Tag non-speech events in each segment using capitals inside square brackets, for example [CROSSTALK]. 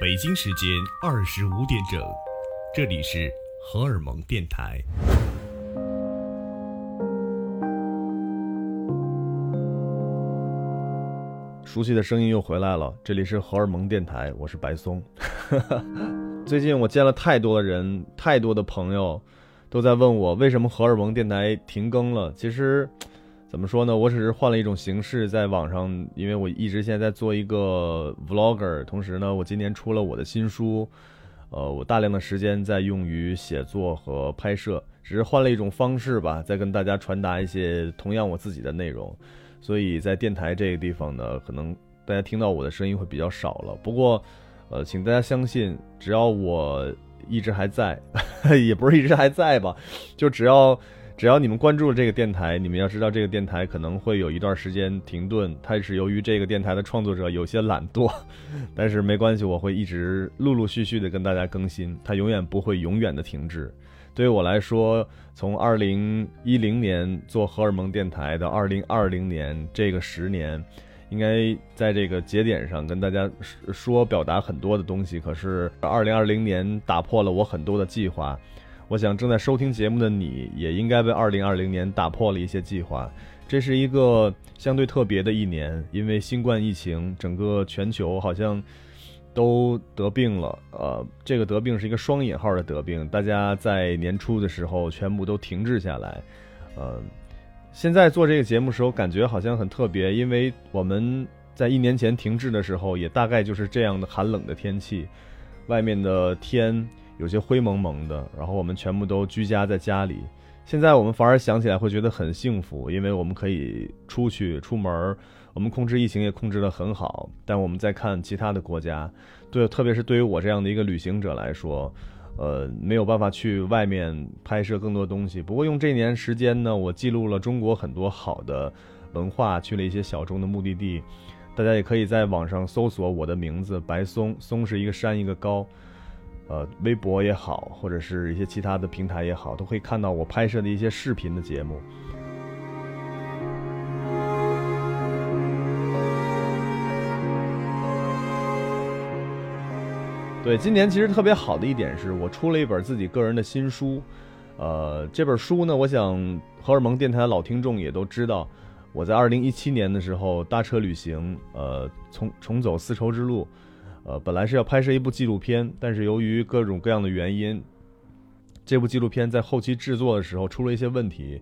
北京时间二十五点整，这里是荷尔蒙电台。熟悉的声音又回来了，这里是荷尔蒙电台，我是白松。[LAUGHS] 最近我见了太多的人，太多的朋友都在问我为什么荷尔蒙电台停更了。其实怎么说呢，我只是换了一种形式，在网上，因为我一直现在在做一个 vlogger，同时呢，我今年出了我的新书，呃，我大量的时间在用于写作和拍摄，只是换了一种方式吧，在跟大家传达一些同样我自己的内容。所以在电台这个地方呢，可能大家听到我的声音会比较少了。不过，呃，请大家相信，只要我一直还在，[LAUGHS] 也不是一直还在吧，就只要只要你们关注了这个电台，你们要知道这个电台可能会有一段时间停顿，它是由于这个电台的创作者有些懒惰，但是没关系，我会一直陆陆续续的跟大家更新，它永远不会永远的停滞。对于我来说，从二零一零年做荷尔蒙电台到二零二零年这个十年，应该在这个节点上跟大家说表达很多的东西。可是二零二零年打破了我很多的计划，我想正在收听节目的你也应该为二零二零年打破了一些计划。这是一个相对特别的一年，因为新冠疫情，整个全球好像。都得病了，呃，这个得病是一个双引号的得病。大家在年初的时候全部都停滞下来，呃，现在做这个节目时候感觉好像很特别，因为我们在一年前停滞的时候，也大概就是这样的寒冷的天气，外面的天有些灰蒙蒙的，然后我们全部都居家在家里。现在我们反而想起来会觉得很幸福，因为我们可以出去出门儿。我们控制疫情也控制得很好，但我们在看其他的国家，对，特别是对于我这样的一个旅行者来说，呃，没有办法去外面拍摄更多东西。不过用这年时间呢，我记录了中国很多好的文化，去了一些小众的目的地。大家也可以在网上搜索我的名字白松，松是一个山一个高，呃，微博也好，或者是一些其他的平台也好，都可以看到我拍摄的一些视频的节目。对，今年其实特别好的一点是我出了一本自己个人的新书，呃，这本书呢，我想荷尔蒙电台的老听众也都知道，我在二零一七年的时候搭车旅行，呃，重重走丝绸之路，呃，本来是要拍摄一部纪录片，但是由于各种各样的原因，这部纪录片在后期制作的时候出了一些问题，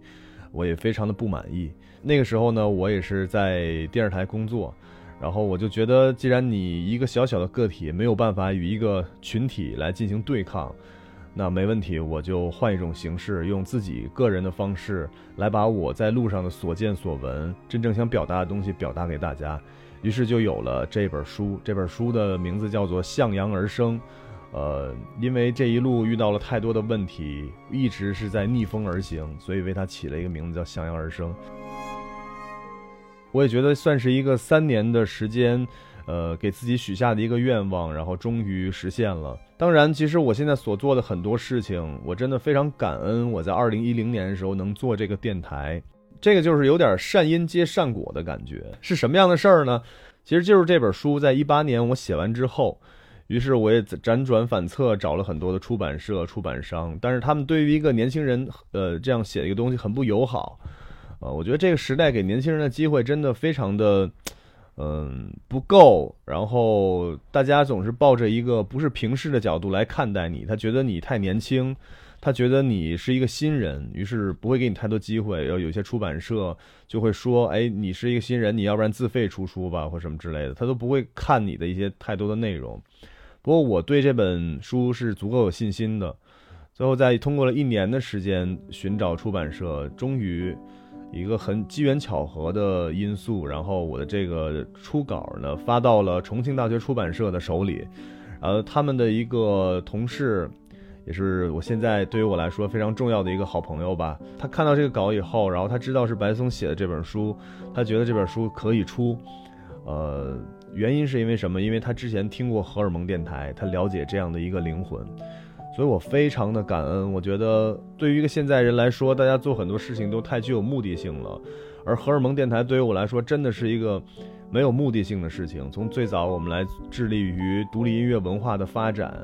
我也非常的不满意。那个时候呢，我也是在电视台工作。然后我就觉得，既然你一个小小的个体没有办法与一个群体来进行对抗，那没问题，我就换一种形式，用自己个人的方式来把我在路上的所见所闻、真正想表达的东西表达给大家。于是就有了这本书。这本书的名字叫做《向阳而生》。呃，因为这一路遇到了太多的问题，一直是在逆风而行，所以为它起了一个名字叫《向阳而生》。我也觉得算是一个三年的时间，呃，给自己许下的一个愿望，然后终于实现了。当然，其实我现在所做的很多事情，我真的非常感恩。我在二零一零年的时候能做这个电台，这个就是有点善因接善果的感觉。是什么样的事儿呢？其实就是这本书在一八年我写完之后，于是我也辗转反侧找了很多的出版社、出版商，但是他们对于一个年轻人，呃，这样写一个东西很不友好。呃，我觉得这个时代给年轻人的机会真的非常的，嗯，不够。然后大家总是抱着一个不是平视的角度来看待你，他觉得你太年轻，他觉得你是一个新人，于是不会给你太多机会。然后有些出版社就会说：“哎，你是一个新人，你要不然自费出书吧，或什么之类的。”他都不会看你的一些太多的内容。不过我对这本书是足够有信心的。最后在通过了一年的时间寻找出版社，终于。一个很机缘巧合的因素，然后我的这个初稿呢发到了重庆大学出版社的手里，呃，他们的一个同事，也是我现在对于我来说非常重要的一个好朋友吧。他看到这个稿以后，然后他知道是白松写的这本书，他觉得这本书可以出，呃，原因是因为什么？因为他之前听过荷尔蒙电台，他了解这样的一个灵魂。所以我非常的感恩。我觉得对于一个现在人来说，大家做很多事情都太具有目的性了，而荷尔蒙电台对于我来说真的是一个没有目的性的事情。从最早我们来致力于独立音乐文化的发展，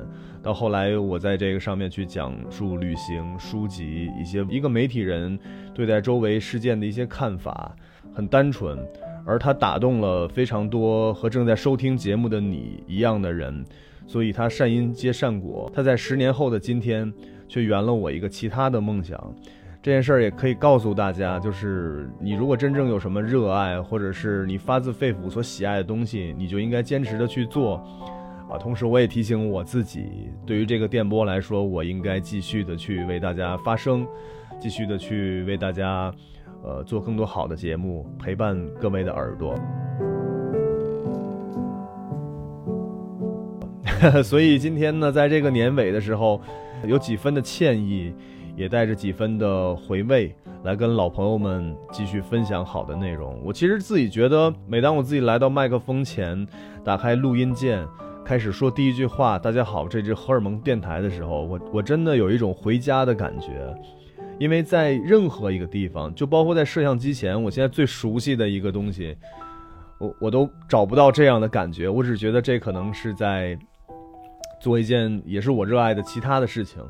到后来我在这个上面去讲述旅行、书籍一些一个媒体人对待周围事件的一些看法，很单纯，而他打动了非常多和正在收听节目的你一样的人，所以他善因皆善果。他在十年后的今天，却圆了我一个其他的梦想。这件事儿也可以告诉大家，就是你如果真正有什么热爱，或者是你发自肺腑所喜爱的东西，你就应该坚持的去做，啊，同时我也提醒我自己，对于这个电波来说，我应该继续的去为大家发声，继续的去为大家，呃，做更多好的节目，陪伴各位的耳朵。[LAUGHS] 所以今天呢，在这个年尾的时候，有几分的歉意。也带着几分的回味，来跟老朋友们继续分享好的内容。我其实自己觉得，每当我自己来到麦克风前，打开录音键，开始说第一句话“大家好，这支荷尔蒙电台”的时候，我我真的有一种回家的感觉。因为在任何一个地方，就包括在摄像机前，我现在最熟悉的一个东西，我我都找不到这样的感觉。我只觉得这可能是在做一件也是我热爱的其他的事情。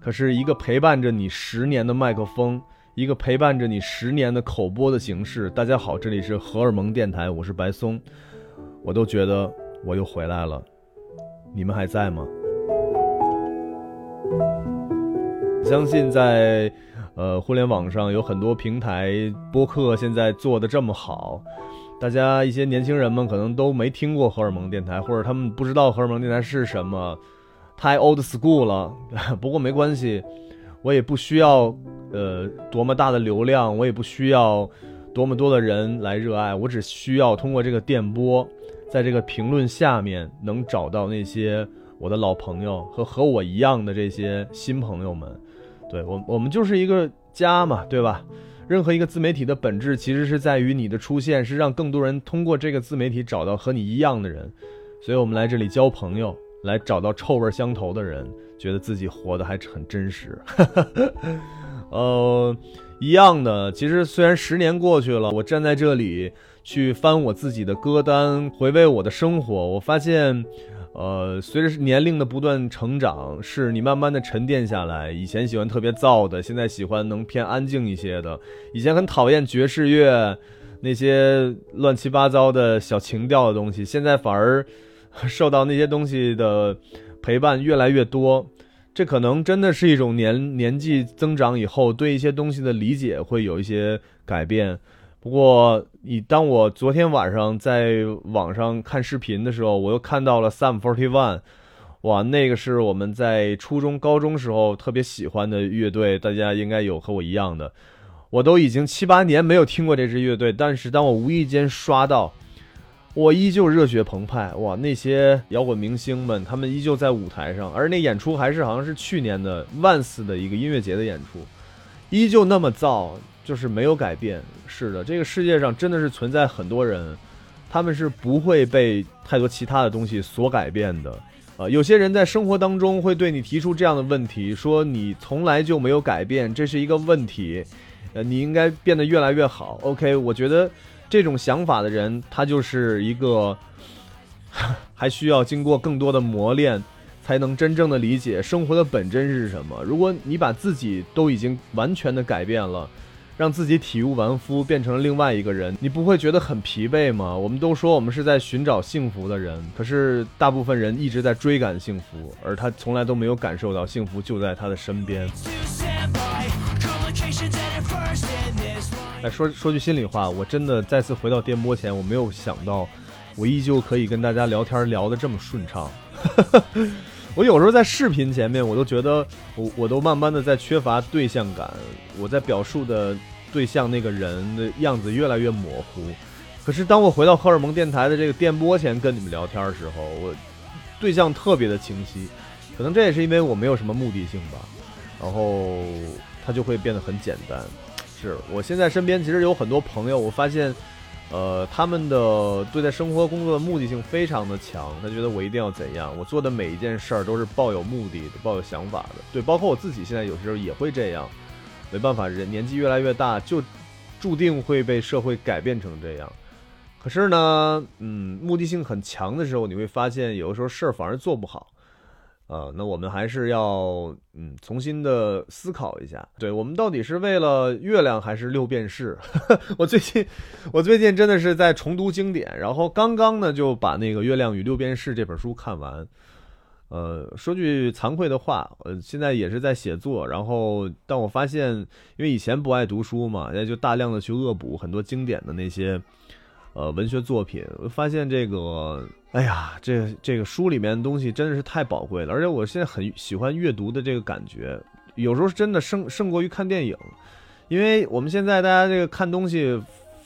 可是一个陪伴着你十年的麦克风，一个陪伴着你十年的口播的形式。大家好，这里是荷尔蒙电台，我是白松，我都觉得我又回来了，你们还在吗？相信在呃互联网上有很多平台播客，现在做的这么好，大家一些年轻人们可能都没听过荷尔蒙电台，或者他们不知道荷尔蒙电台是什么。太 old school 了，[LAUGHS] 不过没关系，我也不需要，呃，多么大的流量，我也不需要多么多的人来热爱，我只需要通过这个电波，在这个评论下面能找到那些我的老朋友和和我一样的这些新朋友们，对我，我们就是一个家嘛，对吧？任何一个自媒体的本质其实是在于你的出现是让更多人通过这个自媒体找到和你一样的人，所以我们来这里交朋友。来找到臭味相投的人，觉得自己活得还很真实。[LAUGHS] 呃，一样的。其实虽然十年过去了，我站在这里去翻我自己的歌单，回味我的生活，我发现，呃，随着年龄的不断成长，是你慢慢的沉淀下来。以前喜欢特别燥的，现在喜欢能偏安静一些的。以前很讨厌爵士乐那些乱七八糟的小情调的东西，现在反而。[LAUGHS] 受到那些东西的陪伴越来越多，这可能真的是一种年年纪增长以后对一些东西的理解会有一些改变。不过，你当我昨天晚上在网上看视频的时候，我又看到了 Sam Forty One，哇，那个是我们在初中、高中时候特别喜欢的乐队，大家应该有和我一样的。我都已经七八年没有听过这支乐队，但是当我无意间刷到。我依旧热血澎湃哇！那些摇滚明星们，他们依旧在舞台上，而那演出还是好像是去年的万斯的一个音乐节的演出，依旧那么燥，就是没有改变。是的，这个世界上真的是存在很多人，他们是不会被太多其他的东西所改变的。啊，有些人在生活当中会对你提出这样的问题，说你从来就没有改变，这是一个问题，呃，你应该变得越来越好。OK，我觉得。这种想法的人，他就是一个 [LAUGHS] 还需要经过更多的磨练，才能真正的理解生活的本真是什么。如果你把自己都已经完全的改变了，让自己体无完肤，变成了另外一个人，你不会觉得很疲惫吗？我们都说我们是在寻找幸福的人，可是大部分人一直在追赶幸福，而他从来都没有感受到幸福就在他的身边。哎，说说句心里话，我真的再次回到电波前，我没有想到，我依旧可以跟大家聊天聊得这么顺畅。[LAUGHS] 我有时候在视频前面，我都觉得我我都慢慢的在缺乏对象感，我在表述的对象那个人的样子越来越模糊。可是当我回到荷尔蒙电台的这个电波前跟你们聊天的时候，我对象特别的清晰。可能这也是因为我没有什么目的性吧，然后它就会变得很简单。是我现在身边其实有很多朋友，我发现，呃，他们的对待生活工作的目的性非常的强。他觉得我一定要怎样，我做的每一件事儿都是抱有目的，抱有想法的。对，包括我自己现在有时候也会这样。没办法，人年纪越来越大，就注定会被社会改变成这样。可是呢，嗯，目的性很强的时候，你会发现有的时候事儿反而做不好。呃，那我们还是要嗯重新的思考一下，对我们到底是为了月亮还是六便士？[LAUGHS] 我最近我最近真的是在重读经典，然后刚刚呢就把那个《月亮与六便士》这本书看完。呃，说句惭愧的话，呃，现在也是在写作，然后但我发现，因为以前不爱读书嘛，也就大量的去恶补很多经典的那些呃文学作品，我发现这个。哎呀，这这个书里面的东西真的是太宝贵了，而且我现在很喜欢阅读的这个感觉，有时候真的胜胜过于看电影，因为我们现在大家这个看东西，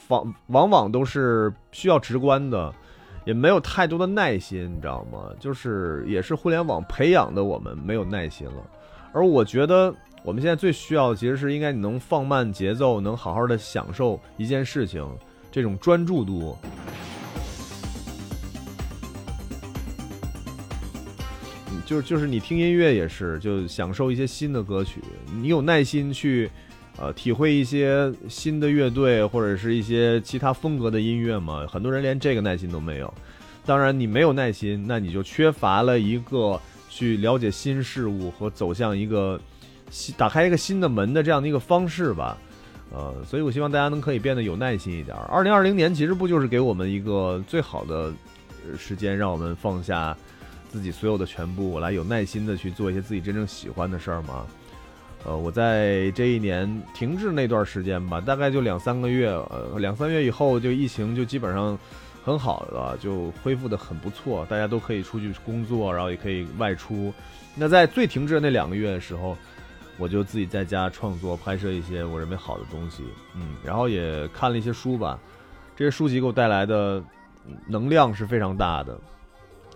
往往往都是需要直观的，也没有太多的耐心，你知道吗？就是也是互联网培养的我们没有耐心了，而我觉得我们现在最需要的其实是应该你能放慢节奏，能好好的享受一件事情，这种专注度。就就是你听音乐也是，就享受一些新的歌曲。你有耐心去，呃，体会一些新的乐队或者是一些其他风格的音乐吗？很多人连这个耐心都没有。当然，你没有耐心，那你就缺乏了一个去了解新事物和走向一个新打开一个新的门的这样的一个方式吧。呃，所以我希望大家能可以变得有耐心一点。二零二零年其实不就是给我们一个最好的时间，让我们放下。自己所有的全部，来有耐心的去做一些自己真正喜欢的事儿吗？呃，我在这一年停滞那段时间吧，大概就两三个月，呃，两三月以后就疫情就基本上很好了，就恢复的很不错，大家都可以出去工作，然后也可以外出。那在最停滞的那两个月的时候，我就自己在家创作、拍摄一些我认为好的东西，嗯，然后也看了一些书吧，这些书籍给我带来的能量是非常大的。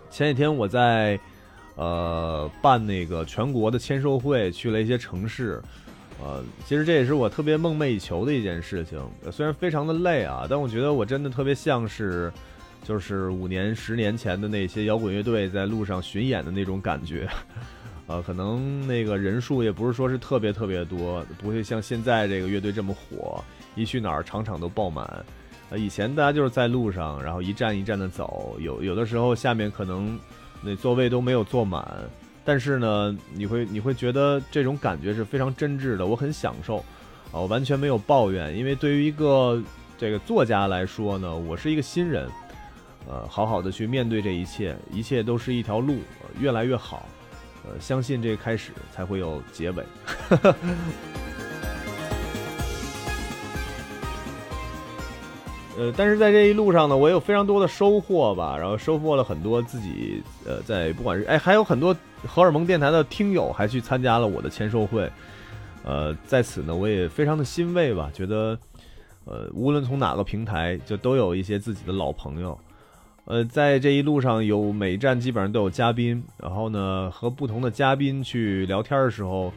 前几天我在，呃，办那个全国的签售会，去了一些城市，呃，其实这也是我特别梦寐以求的一件事情。虽然非常的累啊，但我觉得我真的特别像是，就是五年、十年前的那些摇滚乐队在路上巡演的那种感觉。呃，可能那个人数也不是说是特别特别多，不会像现在这个乐队这么火，一去哪儿场场都爆满。呃，以前大家就是在路上，然后一站一站的走，有有的时候下面可能那座位都没有坐满，但是呢，你会你会觉得这种感觉是非常真挚的，我很享受，啊，我完全没有抱怨，因为对于一个这个作家来说呢，我是一个新人，呃，好好的去面对这一切，一切都是一条路，越来越好，呃，相信这个开始才会有结尾。[LAUGHS] 呃，但是在这一路上呢，我有非常多的收获吧，然后收获了很多自己，呃，在不管是哎，还有很多荷尔蒙电台的听友还去参加了我的签售会，呃，在此呢，我也非常的欣慰吧，觉得，呃，无论从哪个平台，就都有一些自己的老朋友，呃，在这一路上有每一站基本上都有嘉宾，然后呢，和不同的嘉宾去聊天的时候，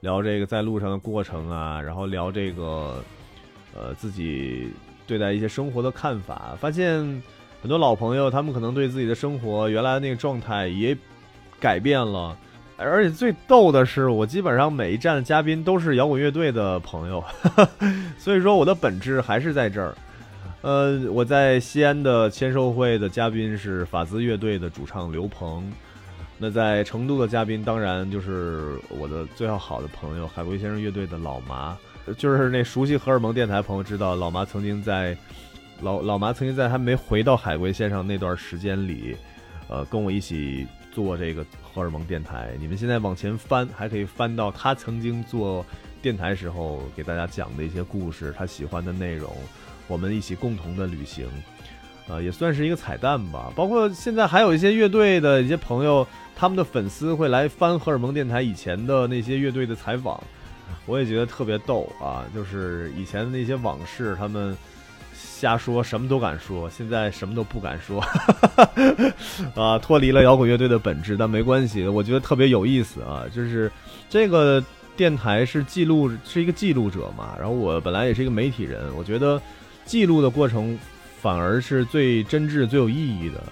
聊这个在路上的过程啊，然后聊这个，呃，自己。对待一些生活的看法，发现很多老朋友，他们可能对自己的生活原来那个状态也改变了，而且最逗的是，我基本上每一站的嘉宾都是摇滚乐队的朋友，[LAUGHS] 所以说我的本质还是在这儿。呃，我在西安的签售会的嘉宾是法兹乐队的主唱刘鹏，那在成都的嘉宾当然就是我的最要好的朋友海龟先生乐队的老麻。就是那熟悉荷尔蒙电台朋友知道，老麻曾经在老老麻曾经在还没回到海龟先生那段时间里，呃，跟我一起做这个荷尔蒙电台。你们现在往前翻，还可以翻到他曾经做电台时候给大家讲的一些故事，他喜欢的内容，我们一起共同的旅行，呃，也算是一个彩蛋吧。包括现在还有一些乐队的一些朋友，他们的粉丝会来翻荷尔蒙电台以前的那些乐队的采访。我也觉得特别逗啊！就是以前的那些往事，他们瞎说，什么都敢说，现在什么都不敢说，[LAUGHS] 啊，脱离了摇滚乐队的本质，但没关系，我觉得特别有意思啊！就是这个电台是记录，是一个记录者嘛，然后我本来也是一个媒体人，我觉得记录的过程反而是最真挚、最有意义的。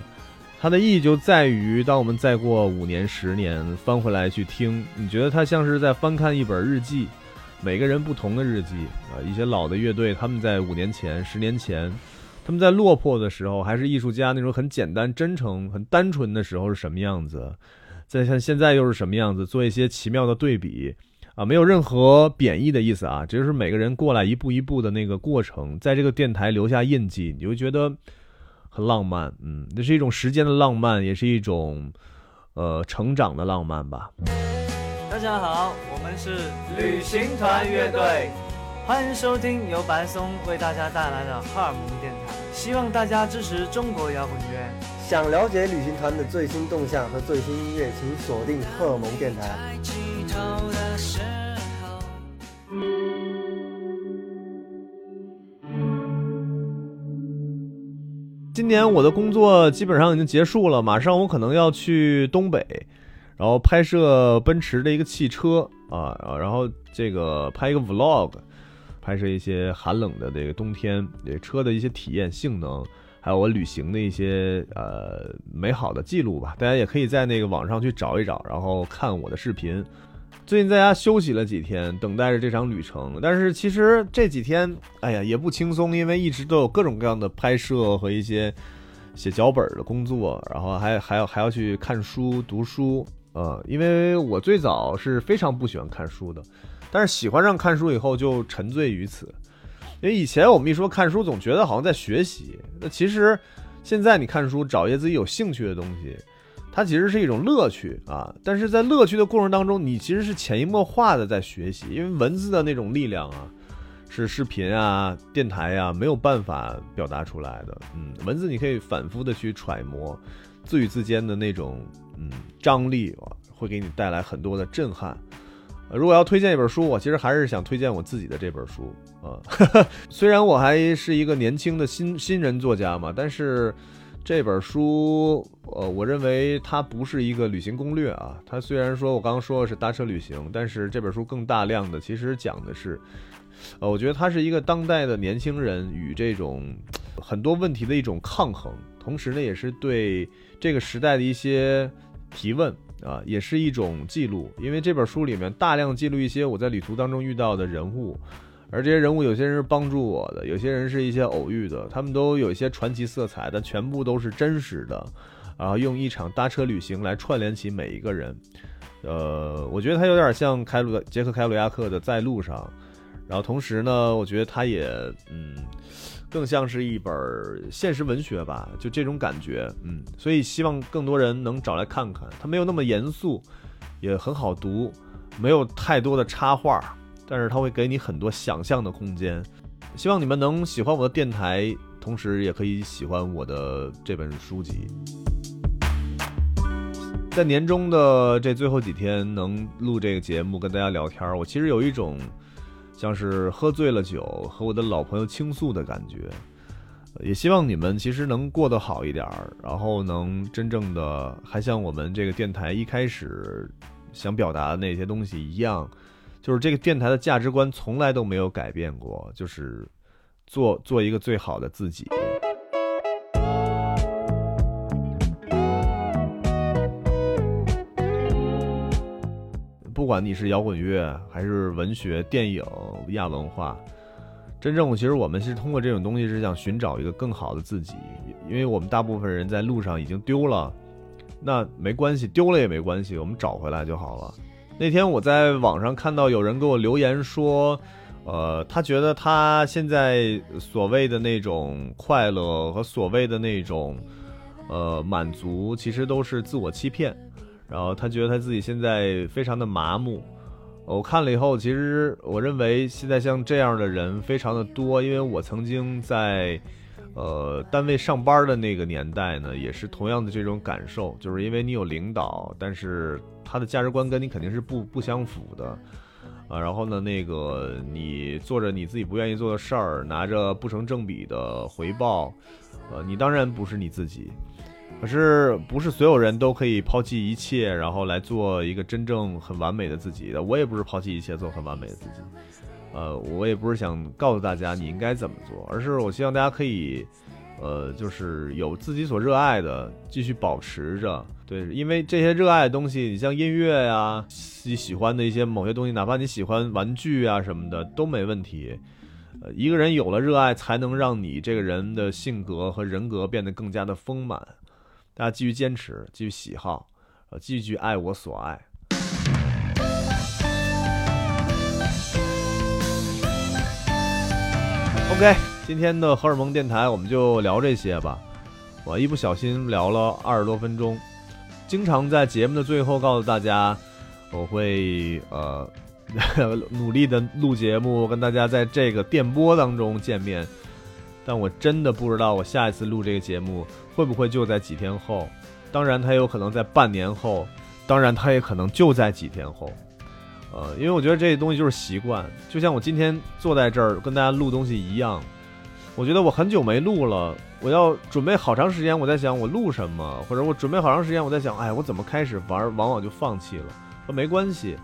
它的意义就在于，当我们再过五年、十年翻回来去听，你觉得它像是在翻看一本日记。每个人不同的日记啊，一些老的乐队，他们在五年前、十年前，他们在落魄的时候，还是艺术家那种很简单、真诚、很单纯的时候是什么样子，再像现在又是什么样子，做一些奇妙的对比啊，没有任何贬义的意思啊，这就是每个人过来一步一步的那个过程，在这个电台留下印记，你会觉得很浪漫，嗯，这是一种时间的浪漫，也是一种呃成长的浪漫吧。大家好，我们是旅行团乐队，欢迎收听由白松为大家带来的荷尔蒙电台。希望大家支持中国摇滚乐。想了解旅行团的最新动向和最新音乐，请锁定荷尔蒙电台。今年我的工作基本上已经结束了，马上我可能要去东北，然后拍摄奔驰的一个汽车啊，然后这个拍一个 vlog，拍摄一些寒冷的这个冬天这车的一些体验性能，还有我旅行的一些呃美好的记录吧。大家也可以在那个网上去找一找，然后看我的视频。最近在家休息了几天，等待着这场旅程。但是其实这几天，哎呀，也不轻松，因为一直都有各种各样的拍摄和一些写脚本的工作，然后还还要还要去看书、读书。呃，因为我最早是非常不喜欢看书的，但是喜欢上看书以后就沉醉于此。因为以前我们一说看书，总觉得好像在学习。那其实现在你看书，找一些自己有兴趣的东西。它其实是一种乐趣啊，但是在乐趣的过程当中，你其实是潜移默化的在学习，因为文字的那种力量啊，是视频啊、电台啊没有办法表达出来的。嗯，文字你可以反复的去揣摩，字与字间的那种嗯张力啊，会给你带来很多的震撼。如果要推荐一本书，我其实还是想推荐我自己的这本书啊。[LAUGHS] 虽然我还是一个年轻的新新人作家嘛，但是。这本书，呃，我认为它不是一个旅行攻略啊。它虽然说我刚刚说的是搭车旅行，但是这本书更大量的其实讲的是，呃，我觉得它是一个当代的年轻人与这种很多问题的一种抗衡，同时呢，也是对这个时代的一些提问啊，也是一种记录。因为这本书里面大量记录一些我在旅途当中遇到的人物。而这些人物，有些人是帮助我的，有些人是一些偶遇的，他们都有一些传奇色彩，但全部都是真实的。然后用一场搭车旅行来串联起每一个人。呃，我觉得他有点像凯鲁杰克凯鲁亚克的《在路上》，然后同时呢，我觉得他也嗯，更像是一本现实文学吧，就这种感觉。嗯，所以希望更多人能找来看看。它没有那么严肃，也很好读，没有太多的插画。但是它会给你很多想象的空间，希望你们能喜欢我的电台，同时也可以喜欢我的这本书籍。在年终的这最后几天，能录这个节目跟大家聊天，我其实有一种像是喝醉了酒和我的老朋友倾诉的感觉。也希望你们其实能过得好一点儿，然后能真正的还像我们这个电台一开始想表达的那些东西一样。就是这个电台的价值观从来都没有改变过，就是做做一个最好的自己。不管你是摇滚乐还是文学、电影、亚文化，真正其实我们是通过这种东西是想寻找一个更好的自己，因为我们大部分人在路上已经丢了，那没关系，丢了也没关系，我们找回来就好了。那天我在网上看到有人给我留言说，呃，他觉得他现在所谓的那种快乐和所谓的那种，呃，满足，其实都是自我欺骗。然后他觉得他自己现在非常的麻木。我看了以后，其实我认为现在像这样的人非常的多，因为我曾经在，呃，单位上班的那个年代呢，也是同样的这种感受，就是因为你有领导，但是。他的价值观跟你肯定是不不相符的，啊，然后呢，那个你做着你自己不愿意做的事儿，拿着不成正比的回报，呃，你当然不是你自己。可是不是所有人都可以抛弃一切，然后来做一个真正很完美的自己的。我也不是抛弃一切做很完美的自己，呃，我也不是想告诉大家你应该怎么做，而是我希望大家可以。呃，就是有自己所热爱的，继续保持着。对，因为这些热爱的东西，你像音乐呀，自己喜欢的一些某些东西，哪怕你喜欢玩具啊什么的都没问题。呃，一个人有了热爱，才能让你这个人的性格和人格变得更加的丰满。大家继续坚持，继续喜好，呃，继续爱我所爱。OK，今天的荷尔蒙电台我们就聊这些吧。我一不小心聊了二十多分钟，经常在节目的最后告诉大家，我会呃 [LAUGHS] 努力的录节目，跟大家在这个电波当中见面。但我真的不知道我下一次录这个节目会不会就在几天后。当然，它有可能在半年后，当然它也可能就在几天后。呃，因为我觉得这些东西就是习惯，就像我今天坐在这儿跟大家录东西一样。我觉得我很久没录了，我要准备好长时间。我在想我录什么，或者我准备好长时间，我在想，哎，我怎么开始玩，往往就放弃了。说没关系，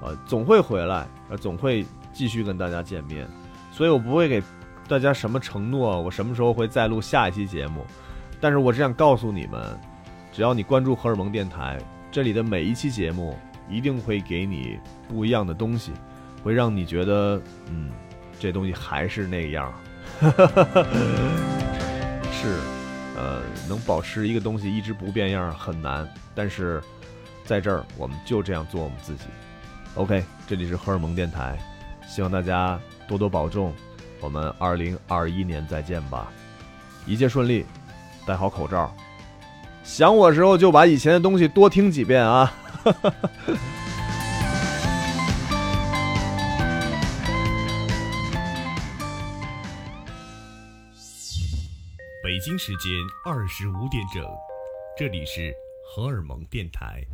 呃，总会回来，呃，总会继续跟大家见面。所以我不会给大家什么承诺，我什么时候会再录下一期节目。但是我只想告诉你们，只要你关注荷尔蒙电台，这里的每一期节目。一定会给你不一样的东西，会让你觉得，嗯，这东西还是那样。[LAUGHS] 是，呃，能保持一个东西一直不变样很难，但是在这儿我们就这样做我们自己。OK，这里是荷尔蒙电台，希望大家多多保重，我们二零二一年再见吧，一切顺利，戴好口罩，想我时候就把以前的东西多听几遍啊。[LAUGHS] 北京时间二十五点整，这里是荷尔蒙电台。